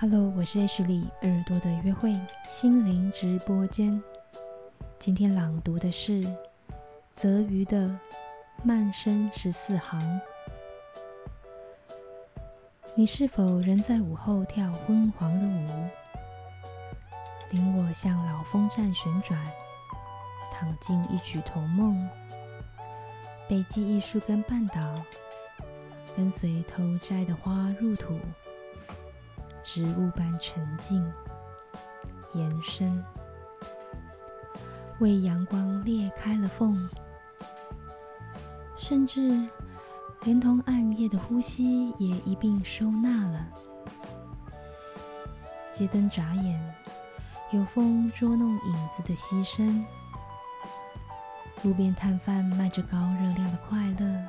Hello，我是 H 里耳朵的约会心灵直播间。今天朗读的是泽瑜的《慢声十四行》。你是否仍在午后跳昏黄的舞？领我向老风站旋转，躺进一曲童梦，被记忆树根绊倒，跟随偷摘的花入土。植物般沉静，延伸，为阳光裂开了缝，甚至连同暗夜的呼吸也一并收纳了。街灯眨眼，有风捉弄影子的牺牲，路边摊贩卖着高热量的快乐，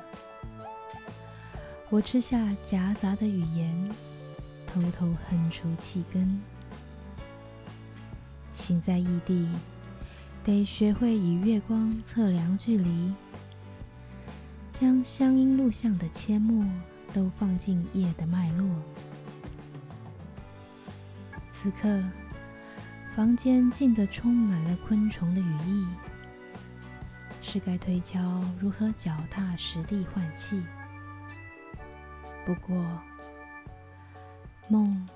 我吃下夹杂的语言。偷偷哼出气根，行在异地，得学会以月光测量距离，将乡音录像的阡陌都放进夜的脉络。此刻，房间静得充满了昆虫的羽翼，是该推敲如何脚踏实地换气。不过。梦，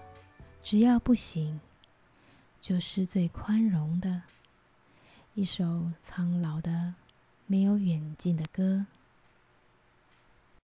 只要不醒，就是最宽容的一首苍老的、没有远近的歌。